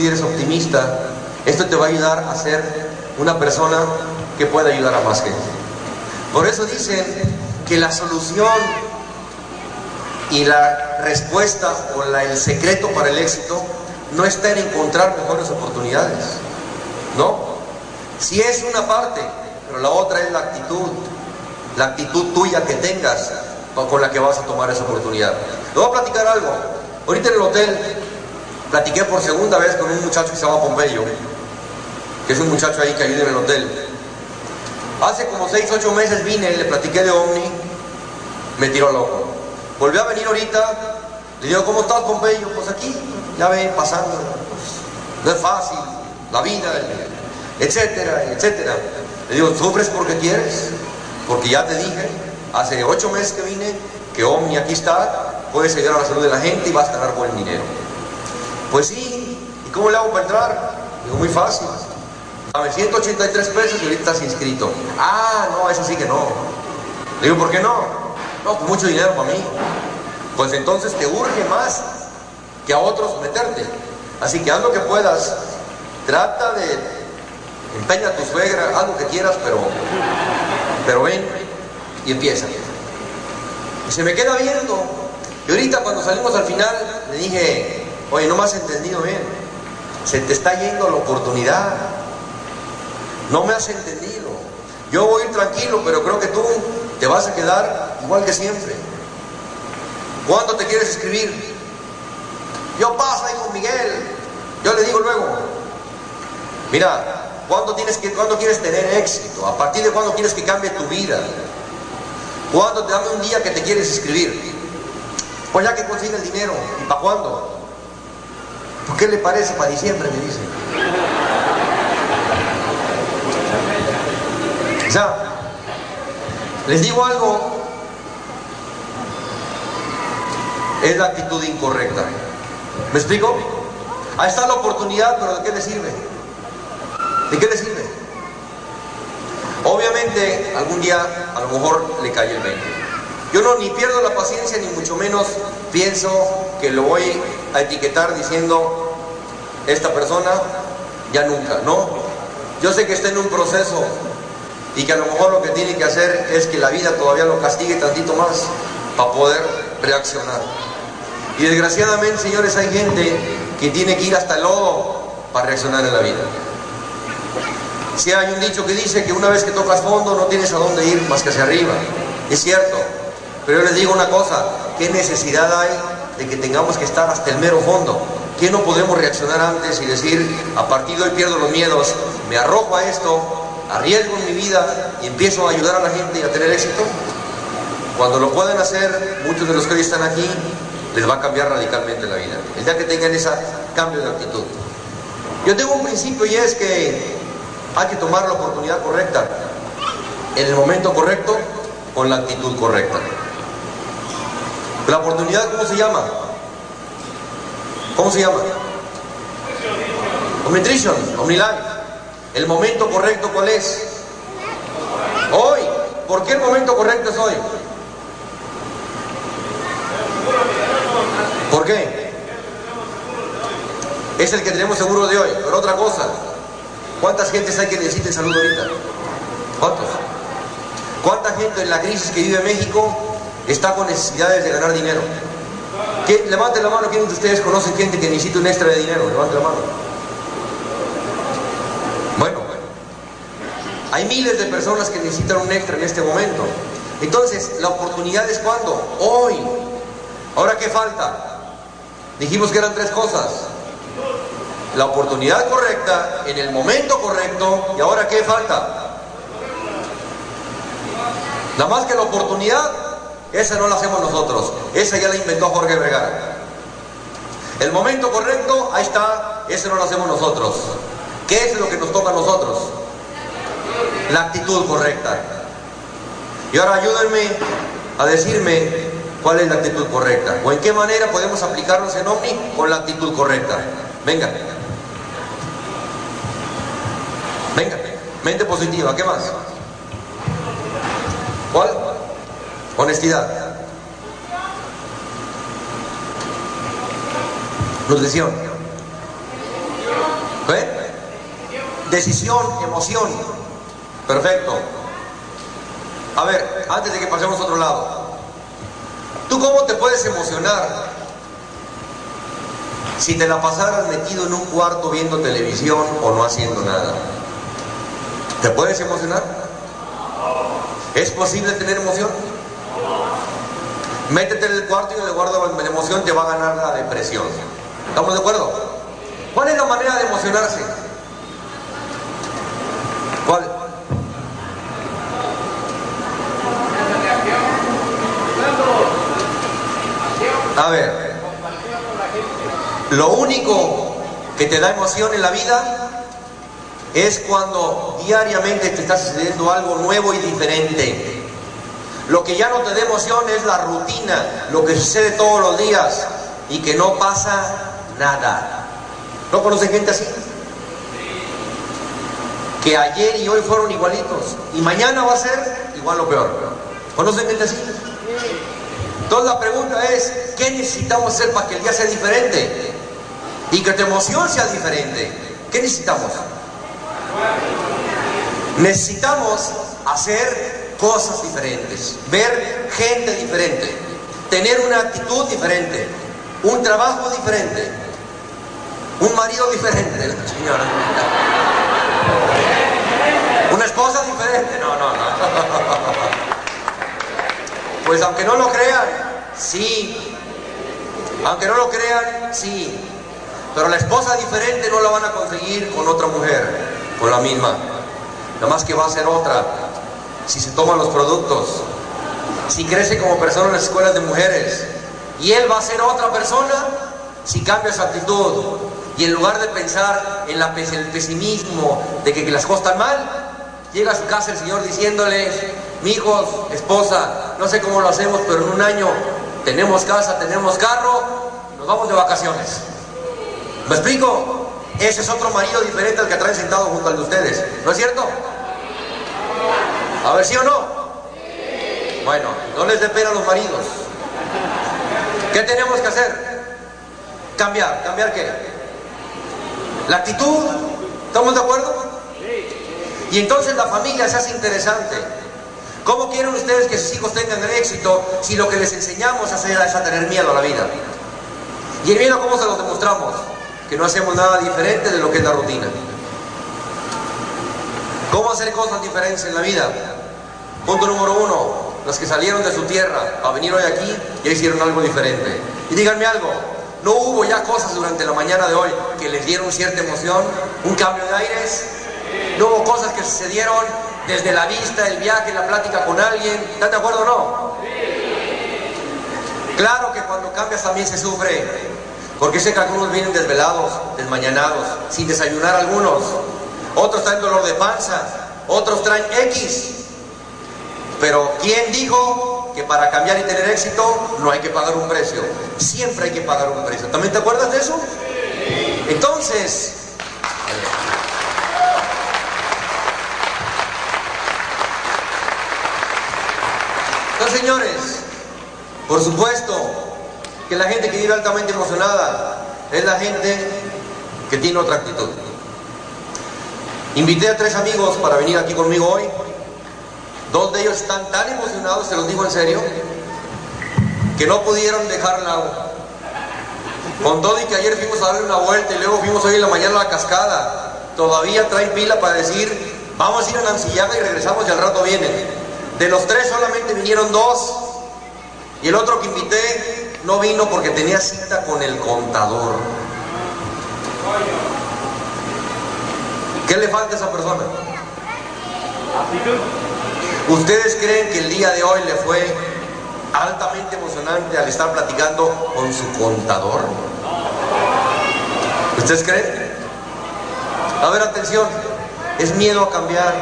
y eres optimista, esto te va a ayudar a ser una persona que pueda ayudar a más gente. Por eso dicen que la solución y la respuesta o el secreto para el éxito no está en encontrar mejores oportunidades, ¿no? Si es una parte, pero la otra es la actitud, la actitud tuya que tengas con con la que vas a tomar esa oportunidad. Te voy a platicar algo. Ahorita en el hotel platiqué por segunda vez con un muchacho que se llama Pompeyo, que es un muchacho ahí que ayuda en el hotel. Hace como 6, 8 meses vine, le platiqué de Omni, me tiró loco. Volvió a venir ahorita, le digo, ¿cómo estás Pompeyo? Pues aquí, ya ven, pasando. pues, no es fácil, la vida, etcétera, etcétera. Le digo, ¿sufres porque quieres? Porque ya te dije, hace 8 meses que vine, que Omni aquí está, puedes ayudar a la salud de la gente y vas a ganar buen dinero. Pues sí, ¿y cómo le hago para entrar? Digo, muy fácil. Dame 183 pesos y ahorita estás inscrito. Ah, no, eso sí que no. Le digo, ¿por qué no? No, pues mucho dinero para mí. Pues entonces te urge más que a otros meterte. Así que haz lo que puedas. Trata de empeña a tu suegra, haz lo que quieras, pero, pero ven y empieza. Y se me queda viendo. Y ahorita cuando salimos al final, le dije, oye, no me has entendido bien. Se te está yendo la oportunidad. No me has entendido. Yo voy tranquilo, pero creo que tú te vas a quedar igual que siempre. ¿Cuándo te quieres escribir? Yo paso ahí con Miguel. Yo le digo luego, mira, ¿cuándo, tienes que, ¿cuándo quieres tener éxito? ¿A partir de cuándo quieres que cambie tu vida? ¿Cuándo te dame un día que te quieres escribir? Pues ya que consigue el dinero. ¿Y para cuándo? ¿Por qué le parece para diciembre? Me dice. O sea, les digo algo, es la actitud incorrecta. ¿Me explico? Ahí está la oportunidad, pero ¿de qué le sirve? ¿De qué le sirve? Obviamente, algún día a lo mejor le cae el 20. Yo no ni pierdo la paciencia, ni mucho menos pienso que lo voy a etiquetar diciendo, esta persona ya nunca, no. Yo sé que está en un proceso y que a lo mejor lo que tiene que hacer es que la vida todavía lo castigue tantito más para poder reaccionar. Y desgraciadamente, señores, hay gente que tiene que ir hasta el lodo para reaccionar en la vida. Si hay un dicho que dice que una vez que tocas fondo no tienes a dónde ir más que hacia arriba. Es cierto. Pero yo les digo una cosa, ¿qué necesidad hay de que tengamos que estar hasta el mero fondo? ¿Qué no podemos reaccionar antes y decir, a partir de hoy pierdo los miedos, me arrojo a esto, arriesgo mi vida y empiezo a ayudar a la gente y a tener éxito? Cuando lo pueden hacer, muchos de los que hoy están aquí, les va a cambiar radicalmente la vida. El día que tengan ese cambio de actitud. Yo tengo un principio y es que hay que tomar la oportunidad correcta, en el momento correcto, con la actitud correcta. La oportunidad, ¿cómo se llama? ¿Cómo se llama? Omnitrition, Omnilife. El momento correcto, ¿cuál es? Hoy. ¿Por qué el momento correcto es hoy? ¿Por qué? Es el que tenemos seguro de hoy. Pero otra cosa, ¿cuántas gentes hay que necesiten salud ahorita? ¿Cuántos? ¿Cuánta gente en la crisis que vive México está con necesidades de ganar dinero? ¿Quién- Levanten la mano, ¿quiénes de ustedes conocen gente que necesita un extra de dinero? Levanten la mano. Bueno, hay miles de personas que necesitan un extra en este momento. Entonces, la oportunidad es cuando? Hoy. Ahora, ¿qué falta? Dijimos que eran tres cosas. La oportunidad correcta, en el momento correcto, y ahora, ¿qué falta? Nada más que la oportunidad, esa no la hacemos nosotros. Esa ya la inventó Jorge Vergara. El momento correcto, ahí está, ese no lo hacemos nosotros. ¿Qué es lo que nos toca a nosotros? La actitud correcta. Y ahora ayúdenme a decirme cuál es la actitud correcta o en qué manera podemos aplicarnos en OVNI con la actitud correcta. Venga. Venga. Mente positiva, ¿qué más? Honestidad. Nutrición. ¿Qué? Decisión, emoción. Perfecto. A ver, antes de que pasemos a otro lado. ¿Tú cómo te puedes emocionar si te la pasaras metido en un cuarto viendo televisión o no haciendo nada? ¿Te puedes emocionar? ¿Es posible tener emoción? Métete en el cuarto y el guardo la emoción te va a ganar la depresión. ¿Estamos de acuerdo? ¿Cuál es la manera de emocionarse? ¿Cuál? A ver, lo único que te da emoción en la vida es cuando diariamente te está sucediendo algo nuevo y diferente. Lo que ya no te da emoción es la rutina, lo que sucede todos los días y que no pasa nada. ¿No conocen gente así? Que ayer y hoy fueron igualitos y mañana va a ser igual o peor. ¿Conocen gente así? Entonces la pregunta es, ¿qué necesitamos hacer para que el día sea diferente? Y que tu emoción sea diferente. ¿Qué necesitamos? Necesitamos hacer cosas diferentes, ver gente diferente, tener una actitud diferente, un trabajo diferente, un marido diferente, señora. Una esposa diferente, no, no, no. Pues aunque no lo crean, sí. Aunque no lo crean, sí. Pero la esposa diferente no la van a conseguir con otra mujer con la misma. Nada más que va a ser otra si se toman los productos, si crece como persona en las escuelas de mujeres. Y él va a ser otra persona si cambia su actitud. Y en lugar de pensar en el pesimismo de que, las cosas mal, llega a su casa el Señor diciéndole, hijos, esposa, no sé cómo lo hacemos, pero en un año tenemos casa, tenemos carro, nos vamos de vacaciones. ¿Me explico? Ese es otro marido diferente al que traen sentado junto al de ustedes. ¿No es cierto? A ver, ¿sí o no? Bueno, no les dé pena a los maridos. ¿Qué tenemos que hacer? Cambiar. ¿Cambiar qué? La actitud. ¿Estamos de acuerdo? Y entonces la familia se hace interesante. ¿Cómo quieren ustedes que sus hijos tengan éxito si lo que les enseñamos es a tener miedo a la vida? ¿Y el miedo cómo se lo demostramos? que no hacemos nada diferente de lo que es la rutina. ¿Cómo hacer cosas diferentes en la vida? Punto número uno, los que salieron de su tierra a venir hoy aquí ya hicieron algo diferente. Y díganme algo, ¿no hubo ya cosas durante la mañana de hoy que les dieron cierta emoción? ¿Un cambio de aires? ¿No hubo cosas que sucedieron desde la vista, el viaje, la plática con alguien? ¿Están de acuerdo o no? Claro que cuando cambias también se sufre. Porque sé que algunos vienen desvelados, desmañanados, sin desayunar algunos. Otros traen dolor de panza, otros traen X. Pero ¿quién dijo que para cambiar y tener éxito no hay que pagar un precio? Siempre hay que pagar un precio. ¿También te acuerdas de eso? Entonces, entonces señores, por supuesto, que la gente que vive altamente emocionada es la gente que tiene otra actitud. Invité a tres amigos para venir aquí conmigo hoy. Dos de ellos están tan emocionados, se los digo en serio, que no pudieron dejarla. Con todo y que ayer fuimos a darle una vuelta y luego fuimos hoy en la mañana a la cascada. Todavía traen pila para decir, vamos a ir a Nancillaga y regresamos y al rato vienen. De los tres solamente vinieron dos. Y el otro que invité no vino porque tenía cita con el contador. ¿Qué le falta a esa persona? ¿Ustedes creen que el día de hoy le fue altamente emocionante al estar platicando con su contador? ¿Ustedes creen? A ver, atención. Es miedo a cambiar.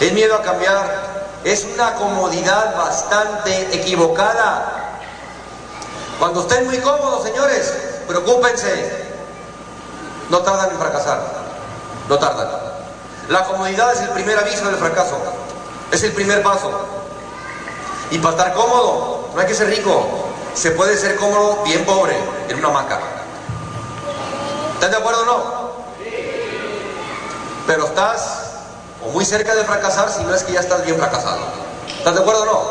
Es miedo a cambiar. Es una comodidad bastante equivocada. Cuando estén muy cómodos, señores, preocúpense. No tardan en fracasar. No tardan. La comodidad es el primer aviso del fracaso. Es el primer paso. Y para estar cómodo, no hay que ser rico. Se puede ser cómodo bien pobre en una hamaca. ¿Están de acuerdo o no? Pero estás o muy cerca de fracasar si no es que ya estás bien fracasado. ¿Estás de acuerdo o no?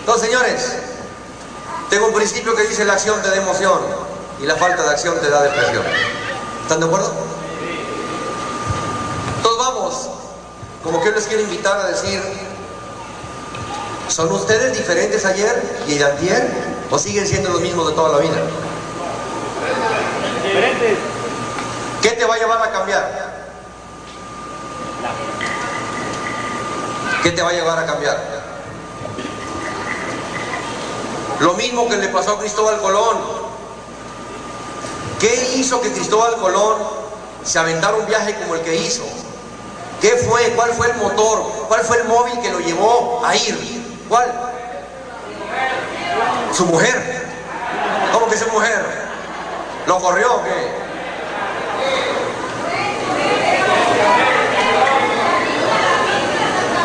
Entonces, señores, tengo un principio que dice la acción te da emoción y la falta de acción te da depresión. ¿Están de acuerdo? Entonces vamos, como que yo les quiero invitar a decir, ¿son ustedes diferentes ayer y antier o siguen siendo los mismos de toda la vida? Diferentes. ¿Qué te va a llevar a cambiar? ¿Qué te va a llevar a cambiar? Lo mismo que le pasó a Cristóbal Colón. ¿Qué hizo que Cristóbal Colón se aventara un viaje como el que hizo? ¿Qué fue? ¿Cuál fue el motor? ¿Cuál fue el móvil que lo llevó a ir? ¿Cuál? Su mujer. ¿Cómo que su mujer? ¿Lo corrió o qué?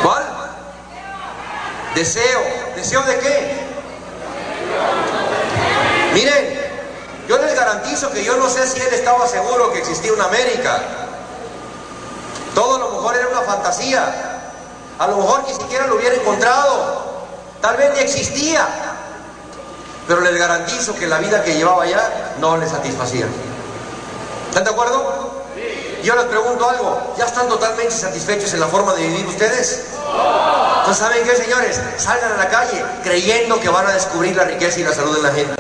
¿Cuál? Deseo. ¿Deseo de qué? Miren, yo les garantizo que yo no sé si él estaba seguro que existía una América. Todo lo mejor era una fantasía. A lo mejor ni siquiera lo hubiera encontrado. Tal vez ni existía. Pero les garantizo que la vida que llevaba allá no le satisfacía. ¿Están de acuerdo? Yo les pregunto algo, ¿ya están totalmente satisfechos en la forma de vivir ustedes? Entonces, ¿saben qué, señores? Salgan a la calle creyendo que van a descubrir la riqueza y la salud de la gente.